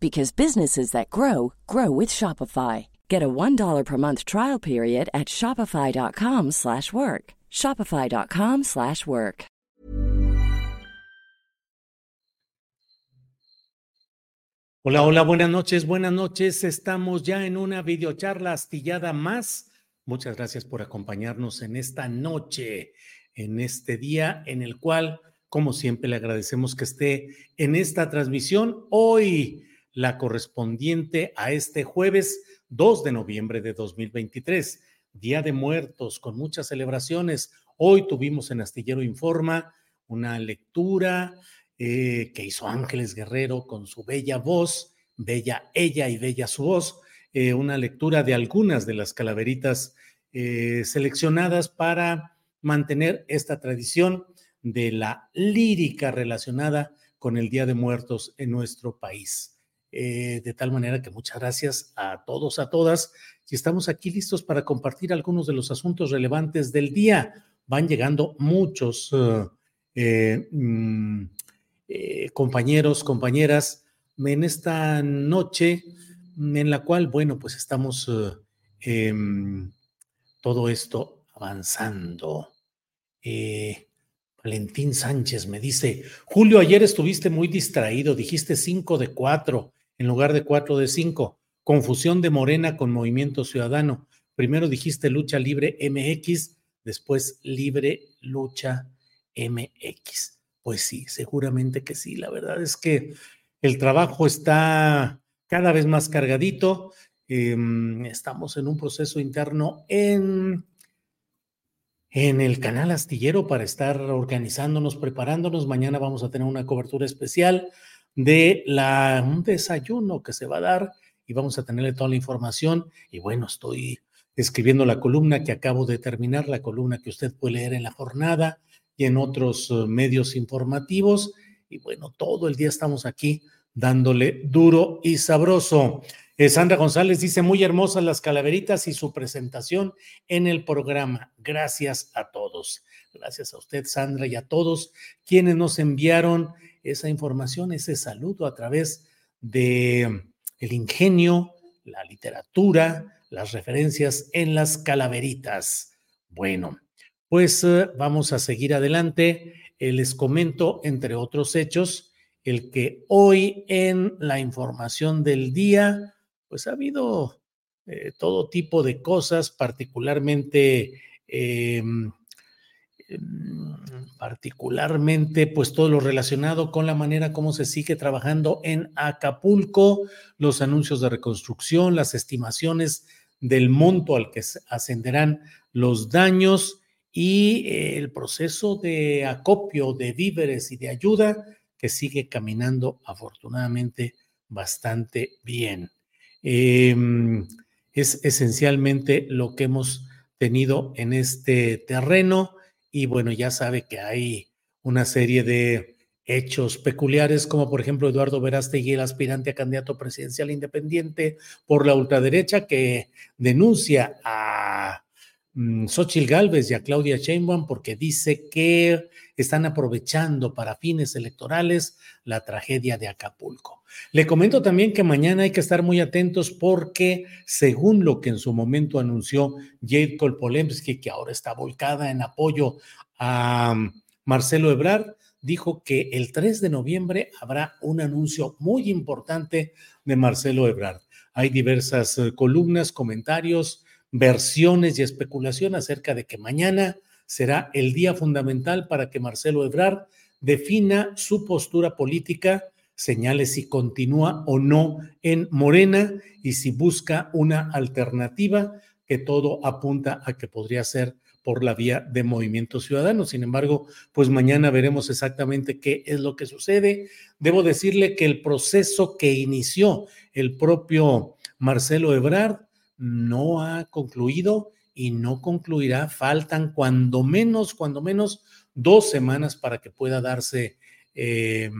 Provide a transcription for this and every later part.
because businesses that grow grow with Shopify. Get a $1 per month trial period at shopify.com/work. shopify.com/work. Hola, hola, buenas noches, buenas noches. Estamos ya en una videocharla astillada más. Muchas gracias por acompañarnos en esta noche, en este día en el cual, como siempre, le agradecemos que esté en esta transmisión hoy la correspondiente a este jueves 2 de noviembre de 2023, Día de Muertos, con muchas celebraciones. Hoy tuvimos en Astillero Informa una lectura eh, que hizo Ángeles Guerrero con su bella voz, bella ella y bella su voz, eh, una lectura de algunas de las calaveritas eh, seleccionadas para mantener esta tradición de la lírica relacionada con el Día de Muertos en nuestro país. Eh, de tal manera que muchas gracias a todos, a todas. Y estamos aquí listos para compartir algunos de los asuntos relevantes del día. Van llegando muchos eh, mm, eh, compañeros, compañeras en esta noche en la cual, bueno, pues estamos em, todo esto avanzando. Valentín Sánchez me dice, Julio, ayer estuviste muy distraído, dijiste 5 de 4 en lugar de 4 de 5. Confusión de Morena con Movimiento Ciudadano. Primero dijiste lucha libre MX, después libre lucha MX. Pues sí, seguramente que sí. La verdad es que el trabajo está cada vez más cargadito. Em, estamos en un proceso interno en, en el canal astillero para estar organizándonos, preparándonos. Mañana vamos a tener una cobertura especial de un desayuno que se va a dar y vamos a tenerle toda la información. Y bueno, estoy escribiendo la columna que acabo de terminar, la columna que usted puede leer en la jornada y en otros eh, medios informativos. Y bueno, todo el día estamos aquí dándole duro y sabroso. Eh, Sandra González dice, muy hermosas las calaveritas y su presentación en el programa. Gracias a todos. Gracias a usted, Sandra, y a todos quienes nos enviaron esa información, ese saludo a través de mm, el ingenio, la literatura, las referencias en las calaveritas. Bueno, pues eh, vamos a seguir adelante. Eh, les comento, entre otros hechos, el que hoy en la información del día, pues ha habido eh, todo tipo de cosas, particularmente em, particularmente pues todo lo relacionado con la manera como se sigue trabajando en Acapulco, los anuncios de reconstrucción, las estimaciones del monto al que ascenderán los daños y eh, el proceso de acopio de víveres y de ayuda que sigue caminando afortunadamente bastante bien. Em, es esencialmente lo que hemos tenido en este terreno y bueno, ya sabe que hay una serie de hechos peculiares, como por ejemplo Eduardo Verástegui, el aspirante a candidato presidencial independiente por la ultraderecha, que denuncia a mm, Xochitl Gálvez y a Claudia Sheinbaum porque dice que están aprovechando para fines electorales la tragedia de Acapulco. Le comento también que mañana hay que estar muy atentos porque, según lo que en su momento anunció Jade Kolpolemsky, que ahora está volcada en apoyo a mm, Marcelo Ebrard, dijo que el 3 de noviembre habrá un anuncio muy importante de Marcelo Ebrard. Hay diversas eh, columnas, comentarios, versiones y especulación acerca de que mañana será el día fundamental para que Marcelo Ebrard defina su postura política, señale si continúa o no en Morena y si busca una alternativa, que todo apunta a que podría ser por la vía de Movimiento Ciudadano. Sin embargo, pues mañana veremos exactamente qué es lo que sucede. Debo decirle que el proceso que inició el propio Marcelo Ebrard no ha concluido y no concluirá. Faltan cuando menos, cuando menos dos semanas para que pueda darse eh,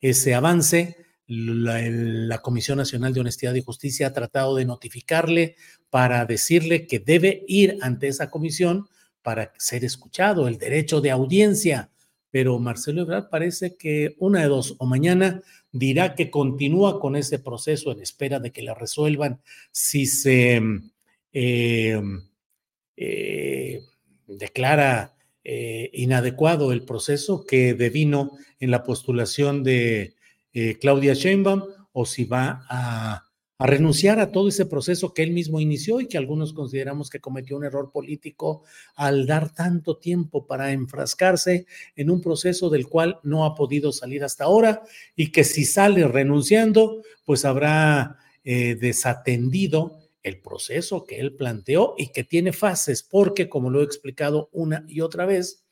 ese avance. La, Comisión Nacional de Honestidad y Justicia ha tratado de notificarle para decirle que debe ir ante esa comisión para ser escuchado, el derecho de audiencia. Pero Marcelo Ebrard parece que una de dos, o mañana dirá que continúa con ese proceso en espera de que la resuelvan si se eh, eh, declara eh, inadecuado el proceso que devino en la postulación de Claudia Sheinbaum o si va a renunciar a todo ese proceso que él mismo inició y que algunos consideramos que cometió un error político al dar tanto tiempo para enfrascarse en un proceso del cual no ha podido salir hasta ahora y que si sale renunciando, pues habrá eh, desatendido el proceso que él planteó y que tiene fases, porque como lo he explicado una y otra vez,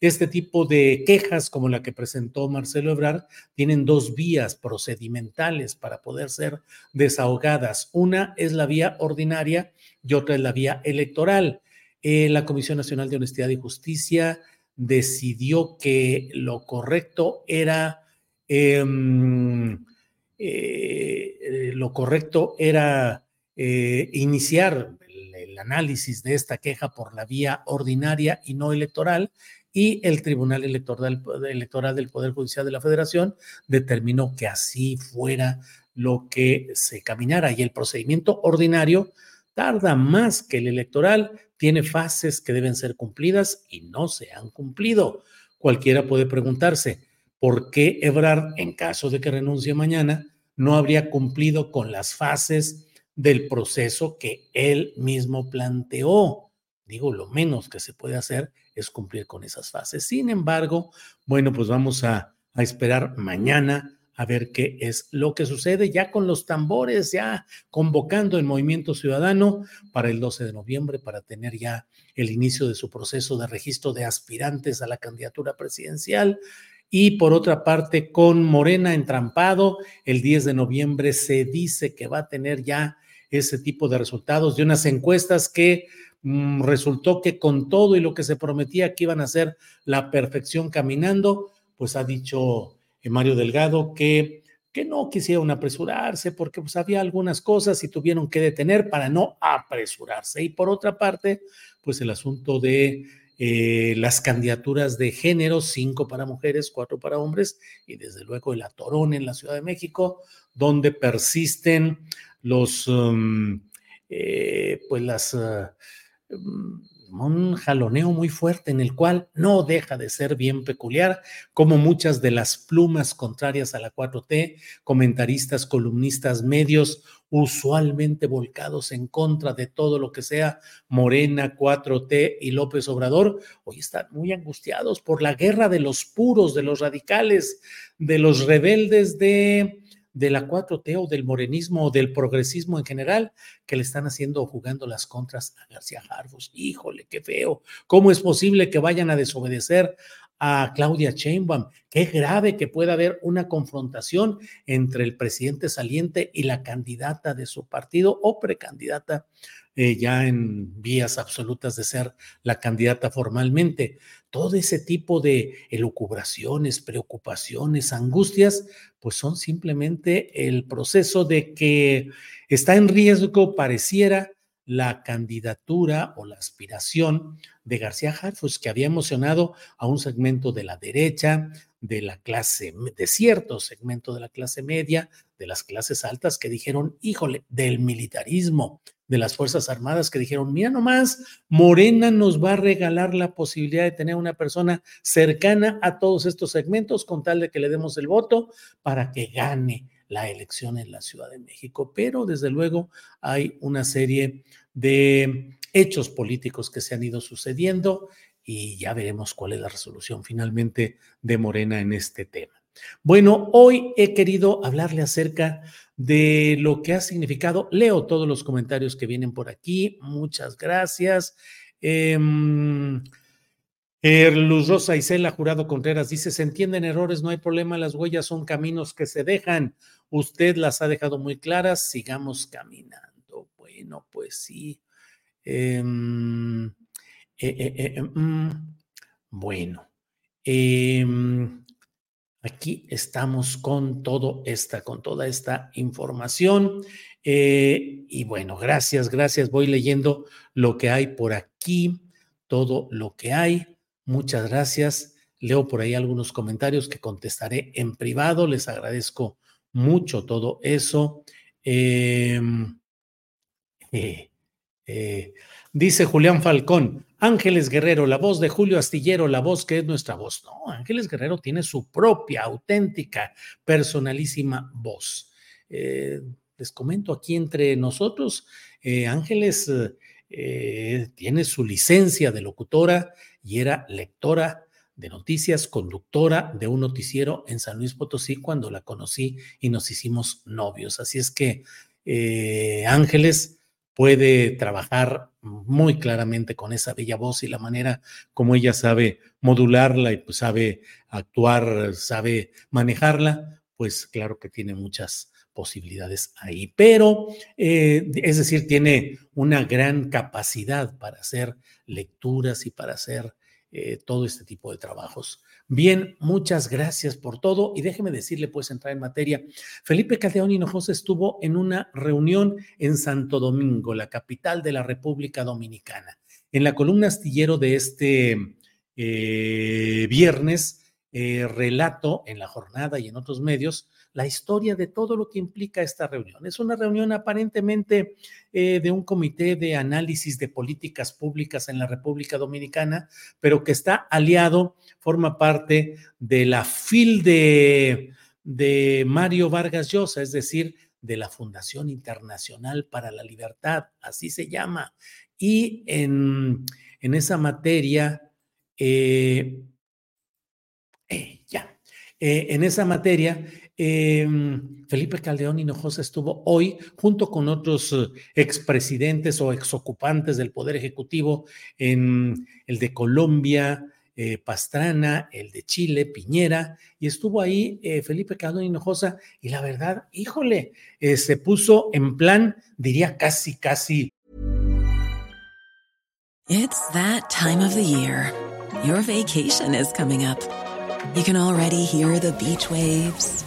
este tipo de quejas como la que presentó Marcelo Ebrard tienen dos vías procedimentales para poder ser desahogadas. Una es la vía ordinaria y otra es la vía electoral. Eh, la Comisión Nacional de Honestidad y Justicia decidió que lo correcto era em, eh, lo correcto era eh, iniciar el, análisis de esta queja por la vía ordinaria y no electoral y el Tribunal Electoral del Poder Judicial de la Federación determinó que así fuera lo que se caminara y el procedimiento ordinario tarda más que el electoral, tiene fases que deben ser cumplidas y no se han cumplido. Cualquiera puede preguntarse, ¿por qué Ebrard, en caso de que renuncie mañana, no habría cumplido con las fases del proceso que él mismo planteó? Digo, lo menos que se puede hacer es cumplir con esas fases. Sin embargo, bueno, pues vamos a, a esperar mañana a ver qué es lo que sucede ya con los tambores, ya convocando el movimiento ciudadano para el 12 de noviembre, para tener ya el inicio de su proceso de registro de aspirantes a la candidatura presidencial. Y por otra parte, con Morena entrampado, el 10 de noviembre se dice que va a tener ya ese tipo de resultados de unas encuestas que Mm, resultó que con todo y lo que se prometía que iban a ser la perfección caminando, pues ha dicho Mario Delgado que, que no quisieron apresurarse porque pues había algunas cosas y tuvieron que detener para no apresurarse. Y por otra parte, pues el asunto de eh, las candidaturas de género, cinco para mujeres, cuatro para hombres, y desde luego el atorón en la Ciudad de México, donde persisten los, um, eh, pues las... Uh, Mm, un jaloneo muy fuerte en el cual no deja de ser bien peculiar, como muchas de las plumas contrarias a la 4T, comentaristas, columnistas, medios, usualmente volcados en contra de todo lo que sea Morena, 4T y López Obrador, hoy están muy angustiados por la guerra de los puros, de los radicales, de los rebeldes de de la 4T o del morenismo o del progresismo en general que le están haciendo jugando las contras a García Harfus. Híjole, qué feo. ¿Cómo es posible que vayan a desobedecer a Claudia Sheinbaum? Qué grave que pueda haber una confrontación entre el presidente saliente y la candidata de su partido o precandidata eh, ya en vías absolutas de ser la candidata formalmente. Todo ese tipo de elucubraciones, preocupaciones, angustias, pues son simplemente el proceso de que está en riesgo, pareciera, la candidatura o la aspiración de García Harfus, que había emocionado a un segmento de la derecha, de la clase, de cierto segmento de la clase media, de las clases altas, que dijeron, híjole, del militarismo, de las Fuerzas Armadas, que dijeron, mira nomás, Morena nos va a regalar la posibilidad de tener una persona cercana a todos estos segmentos con tal de que le demos el voto para que gane la elección en la Ciudad de México. Pero desde luego hay una serie de hechos políticos que se han ido sucediendo y ya veremos cuál es la resolución finalmente de Morena en este tema. Bueno, hoy he querido hablarle acerca de lo que ha significado. Leo todos los comentarios que vienen por aquí. Muchas gracias. Eh, Luz Rosa Isela Jurado Contreras dice: Se entienden errores, no hay problema, las huellas son caminos que se dejan. Usted las ha dejado muy claras, sigamos caminando. Bueno, pues sí. Em, eh, eh, eh, em, mm, bueno, em, aquí estamos con todo esta, con toda esta información. y bueno, gracias, gracias. Voy leyendo lo que hay por aquí, todo lo que hay. Muchas gracias. Leo por ahí algunos comentarios que contestaré en privado. Les agradezco mucho todo eso. Eh, eh, dice Julián Falcón, Ángeles Guerrero, la voz de Julio Astillero, la voz que es nuestra voz. No, Ángeles Guerrero tiene su propia, auténtica, personalísima voz. Eh, les comento aquí entre nosotros, Ángeles tiene su licencia de locutora y era lectora de noticias, conductora de un noticiero en San Luis Potosí cuando la conocí y nos hicimos novios. Así es que eh, Ángeles puede trabajar muy claramente con esa bella voz y la manera como ella sabe modularla y pues sabe actuar, sabe manejarla, pues claro que tiene muchas posibilidades ahí. Pero, eh, es decir, tiene una gran capacidad para hacer lecturas y para hacer eh, todo este tipo de trabajos. Bien, muchas gracias por todo y déjeme decirle, pues entrar en materia. Felipe Caldeón Hinojosa estuvo en una reunión en Santo Domingo, la capital de la República Dominicana. En la columna astillero de este eh, viernes, eh, relato en la jornada y en otros medios la historia de todo lo que implica esta reunión. Es una reunión aparentemente eh, de un comité de análisis de políticas públicas en la República Dominicana, pero que está aliado, forma parte de la FIL de, de Mario Vargas Llosa, es decir, de la Fundación Internacional para la Libertad, así se llama. Y en, en esa materia, eh, eh, ya, en esa materia, Em, Felipe Caldeón Hinojosa estuvo hoy junto con otros eh, expresidentes o exocupantes del Poder Ejecutivo en el de Colombia, eh, Pastrana, el de Chile, Piñera, y estuvo ahí eh, Felipe Caldeón Hinojosa, y la verdad, híjole, se puso en plan, diría casi, casi. It's that time of the year. Your vacation is coming up. You can already hear the beach waves.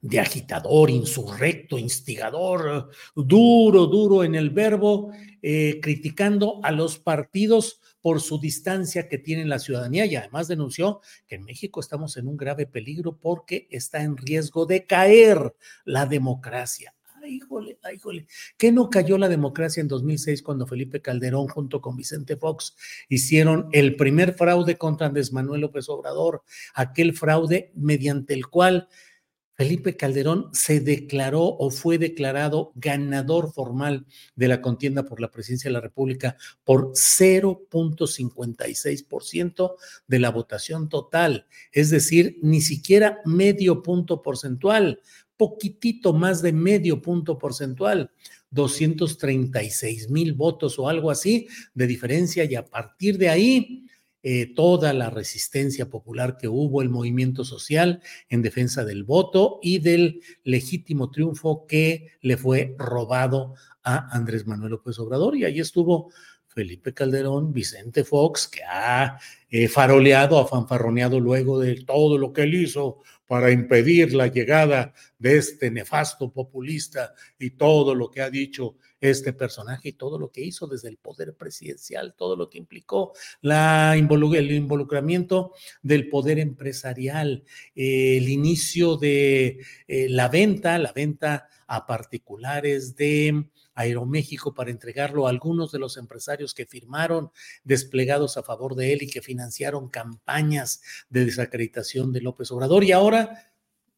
de agitador, insurrecto, instigador, duro, duro en el verbo, eh, criticando a los partidos por su distancia que tiene la ciudadanía. Y además denunció que en México estamos en un grave peligro porque está en riesgo de caer la democracia. híjole, híjole, ¿qué no cayó la democracia en 2006 cuando Felipe Calderón junto con Vicente Fox hicieron el primer fraude contra Andrés Manuel López Obrador, aquel fraude mediante el cual Felipe Calderón se declaró o fue declarado ganador formal de la contienda por la presidencia de la República por 0.56% de la votación total, es decir, ni siquiera medio punto porcentual, poquitito más de medio punto porcentual. 236 mil votos o algo así de diferencia y a partir de ahí eh, toda la resistencia popular que hubo, el movimiento social en defensa del voto y del legítimo triunfo que le fue robado a Andrés Manuel López Obrador. Y ahí estuvo Felipe Calderón, Vicente Fox, que ha eh, faroleado, ha fanfarroneado luego de todo lo que él hizo para impedir la llegada de este nefasto populista y todo lo que ha dicho este personaje y todo lo que hizo desde el poder presidencial, todo lo que implicó la el involucramiento del poder empresarial, el inicio de eh, la venta, la venta a particulares de Aeroméxico para entregarlo a algunos de los empresarios que firmaron desplegados a favor de él y que financiaron campañas de desacreditación de López Obrador. Y ahora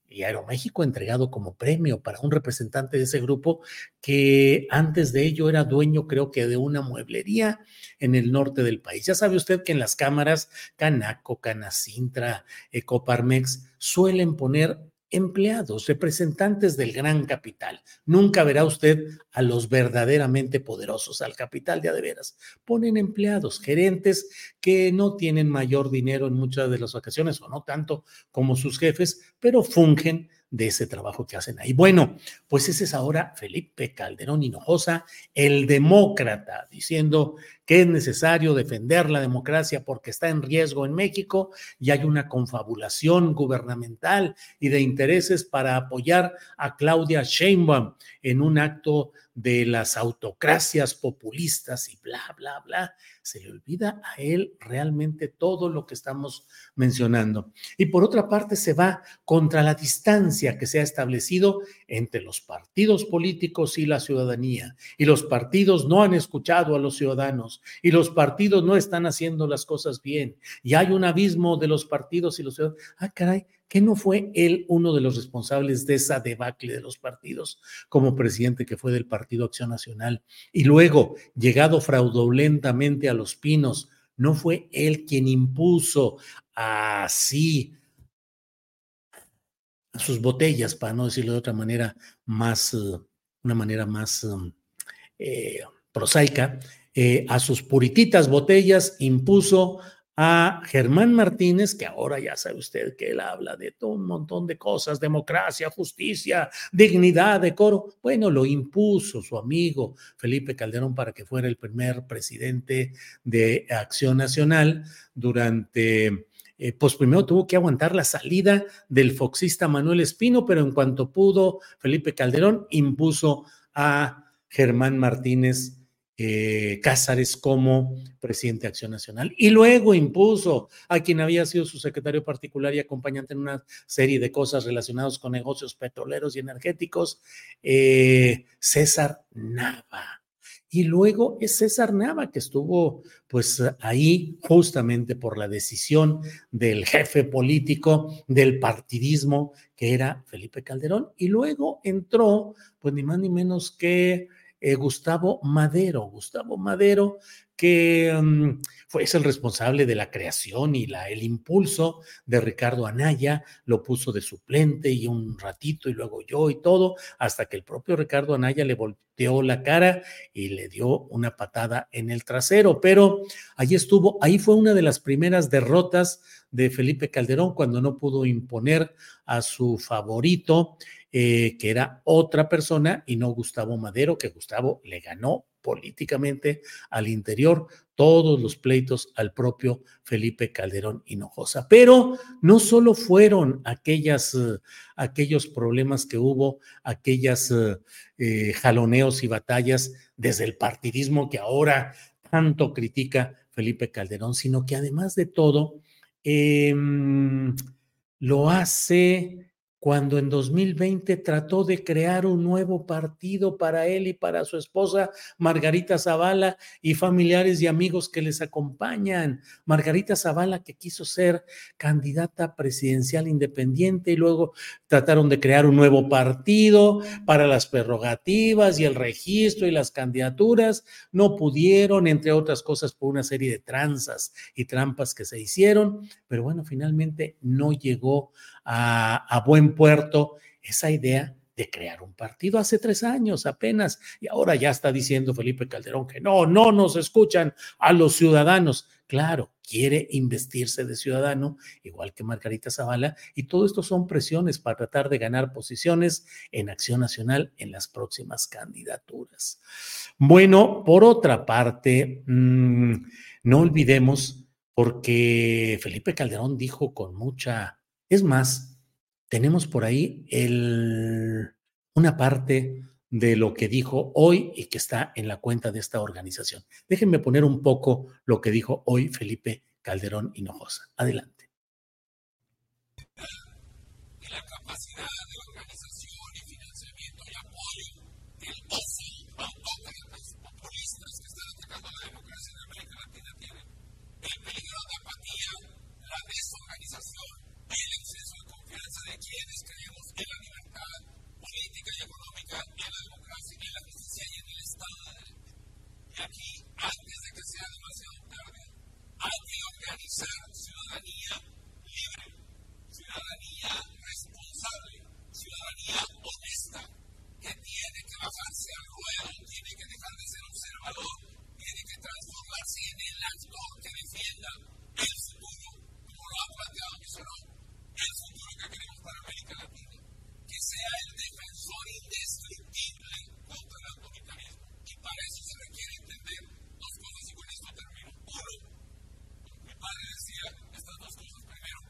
y Aeroméxico entregado como premio para un representante de ese grupo que antes de ello era dueño, creo que, de una mueblería en el norte del país. Ya sabe usted que en las cámaras Canaco, Canacintra, Ecoparmex suelen poner empleados, representantes del gran capital. Nunca verá usted a los verdaderamente poderosos, al capital de veras. Ponen empleados, gerentes que no tienen mayor dinero en muchas de las ocasiones o no tanto como sus jefes, pero fungen de ese trabajo que hacen ahí. Bueno, pues ese es ahora Felipe Calderón Hinojosa, el demócrata, diciendo que es necesario defender la democracia porque está en riesgo en México y hay una confabulación gubernamental y de intereses para apoyar a Claudia Sheinbaum en un acto de las autocracias populistas y bla, bla, bla. Se le olvida a él realmente todo lo que estamos mencionando. Y por otra parte, se va contra la distancia que se ha establecido entre los partidos políticos y la ciudadanía. Y los partidos no han escuchado a los ciudadanos y los partidos no están haciendo las cosas bien. Y hay un abismo de los partidos y los ciudadanos. Ah, caray, que no fue él uno de los responsables de esa debacle de los partidos como presidente que fue del Partido Acción Nacional y luego llegado fraudulentamente a los pinos, no fue él quien impuso así a sus botellas, para no decirlo de otra manera más, eh, una manera más eh, prosaica, eh, a sus purititas botellas impuso a Germán Martínez, que ahora ya sabe usted que él habla de todo un montón de cosas, democracia, justicia, dignidad, decoro. Bueno, lo impuso su amigo Felipe Calderón para que fuera el primer presidente de Acción Nacional durante... Eh, pues primero tuvo que aguantar la salida del foxista Manuel Espino, pero en cuanto pudo, Felipe Calderón impuso a Germán Martínez eh, Cázares como presidente de Acción Nacional y luego impuso a quien había sido su secretario particular y acompañante en una serie de cosas relacionadas con negocios petroleros y energéticos, eh, César Nava. Y luego es César Nava que estuvo pues ahí justamente por la decisión del jefe político del partidismo que era Felipe Calderón y luego entró pues ni más ni menos que eh, Gustavo Madero. Gustavo Madero, que mm, fue, es el responsable de la creación y la, el impulso de Ricardo Anaya, lo puso de suplente y un ratito y luego yo y todo, hasta que el propio Ricardo Anaya le volteó la cara y le dio una patada en el trasero. Pero ahí estuvo, ahí fue una de las primeras derrotas de Felipe Calderón cuando no pudo imponer a su favorito eh, que era otra persona y no Gustavo Madero, que Gustavo le ganó políticamente al interior todos los pleitos al propio Felipe Calderón Hinojosa. Pero no solo fueron aquellas, eh, aquellos problemas que hubo, aquellas eh, jaloneos y batallas desde el partidismo que ahora tanto critica Felipe Calderón, sino que además de todo, em, lo hace cuando en 2020 trató de crear un nuevo partido para él y para su esposa Margarita Zavala y familiares y amigos que les acompañan. Margarita Zavala que quiso ser candidata presidencial independiente y luego trataron de crear un nuevo partido para las prerrogativas y el registro y las candidaturas. No pudieron, entre otras cosas, por una serie de tranzas y trampas que se hicieron, pero bueno, finalmente no llegó a, buen puerto esa idea de crear un partido hace tres años apenas y ahora ya está diciendo Felipe Calderón que no, no nos escuchan a los ciudadanos. Claro, quiere investirse de ciudadano, igual que Margarita Zavala, y todo esto son presiones para tratar de ganar posiciones en Acción Nacional en las próximas candidaturas. Bueno, por otra parte, mm, no olvidemos, porque Felipe Calderón dijo con mucha es más, tenemos por ahí el, una parte de lo que dijo hoy y que está en la cuenta de esta organización. Déjenme poner un poco lo que dijo hoy Felipe Calderón Hinojosa. Adelante. La capacidad de organización y financiamiento y apoyo del OSI, autócratas populistas que están atacando la democracia en América Latina tienen el peligro de apatía, la desorganización el exceso de confianza de quienes creemos en la libertad política y económica, en la democracia, en la justicia y en el Estado de Derecho. Y aquí, antes de que sea demasiado tarde, hay que organizar ciudadanía libre, ciudadanía responsable, ciudadanía honesta, que tiene que bajarse al ruedo, tiene que dejar de ser observador, tiene que transformarse en el actor que defienda el futuro, como lo ha planteado Miserón el futuro que queremos para América Latina, que sea el defensor indestructible contra el autoritarismo. Y para eso se requiere entender dos cosas y con esto termino. Uno, mi padre decía estas dos cosas. Primero,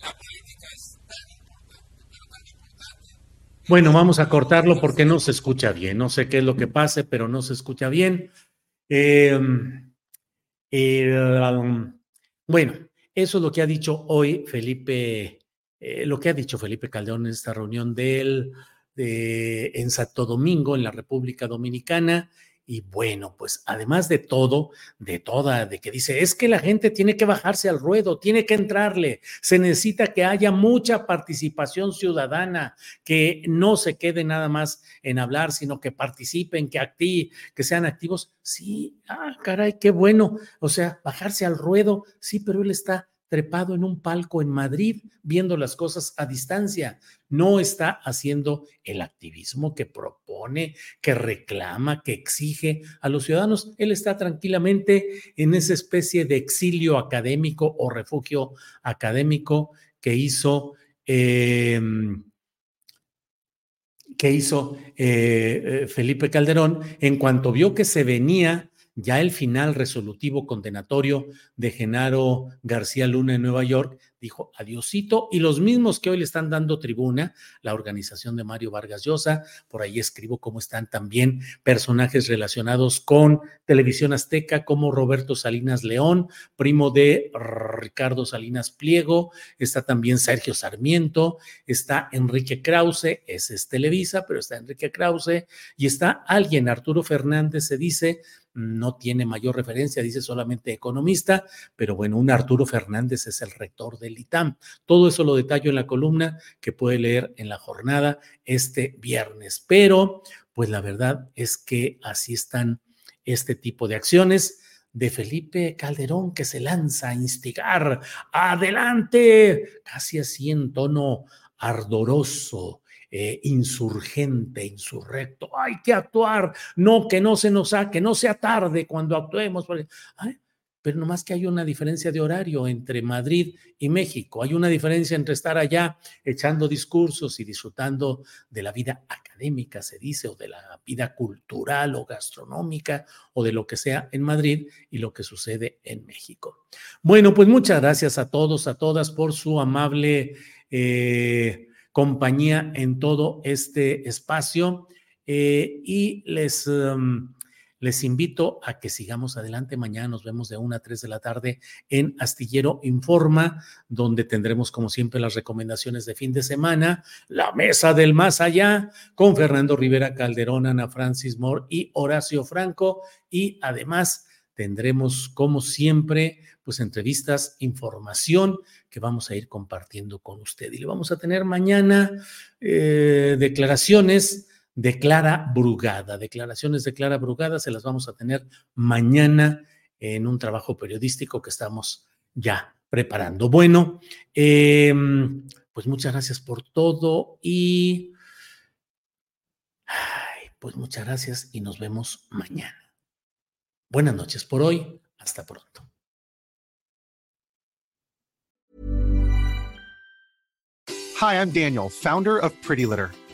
la política es tan importante, pero tan importante. Bueno, vamos a cortarlo porque no se escucha bien. No sé qué es lo que pase, pero no se escucha bien. Eh, um, bueno, eso es lo que ha dicho hoy Felipe eh, lo que ha dicho Felipe Calderón en esta reunión de él en Santo Domingo, en la República Dominicana. Y bueno, pues además de todo, de toda, de que dice, es que la gente tiene que bajarse al ruedo, tiene que entrarle, se necesita que haya mucha participación ciudadana, que no se quede nada más en hablar, sino que participen, que activen, que sean activos. Sí, ah, caray, qué bueno. O sea, bajarse al ruedo, sí, pero él está trepado en un palco en Madrid viendo las cosas a distancia. No está haciendo el activismo que propone, que reclama, que exige a los ciudadanos. Él está tranquilamente en esa especie de exilio académico o refugio académico que hizo. Em, que hizo eh, eh, Felipe Calderón en cuanto vio que se venía ya el final resolutivo condenatorio de Genaro García Luna en Nueva York, dijo adiosito y los mismos que hoy le están dando tribuna, la organización de Mario Vargas Llosa, por ahí escribo cómo están también personajes relacionados con Televisión Azteca como Roberto Salinas León, primo de Ricardo Salinas Pliego, está también Sergio Sarmiento, está Enrique Krause, ese es Televisa, pero está Enrique Krause y está alguien, Arturo Fernández se dice, no tiene mayor referencia, dice solamente economista, pero bueno, un Arturo Fernández es el rector ITAM. Todo eso lo detallo en la columna que puede leer en la jornada este viernes. Pero, pues la verdad es que así están este tipo de acciones de Felipe Calderón que se lanza a instigar. Adelante, casi así en tono ardoroso, eh, insurgente, insurrecto. Hay que actuar, no que no se nos saque, que no sea tarde cuando actuemos. Pero nomás que hay una diferencia de horario entre Madrid y México. Hay una diferencia entre estar allá echando discursos y disfrutando de la vida académica, se dice, o de la vida cultural o gastronómica o de lo que sea en Madrid y lo que sucede en México. Bueno, pues muchas gracias a todos, a todas por su amable... Eh, compañía en todo este espacio eh, y les, em, les invito a que sigamos adelante. Mañana nos vemos de 1 a 3 de la tarde en Astillero Informa, donde tendremos, como siempre, las recomendaciones de fin de semana, la mesa del más allá, con Fernando Rivera Calderón, Ana Francis Moore y Horacio Franco. Y además tendremos, como siempre, pues entrevistas, información que vamos a ir compartiendo con usted. Y le vamos a tener mañana eh, declaraciones de Clara Brugada. Declaraciones de Clara Brugada se las vamos a tener mañana en un trabajo periodístico que estamos ya preparando. Bueno, em, pues muchas gracias por todo y pues muchas gracias y nos vemos mañana. Buenas noches por hoy. Hasta pronto. Hi, I'm Daniel, founder of Pretty Litter.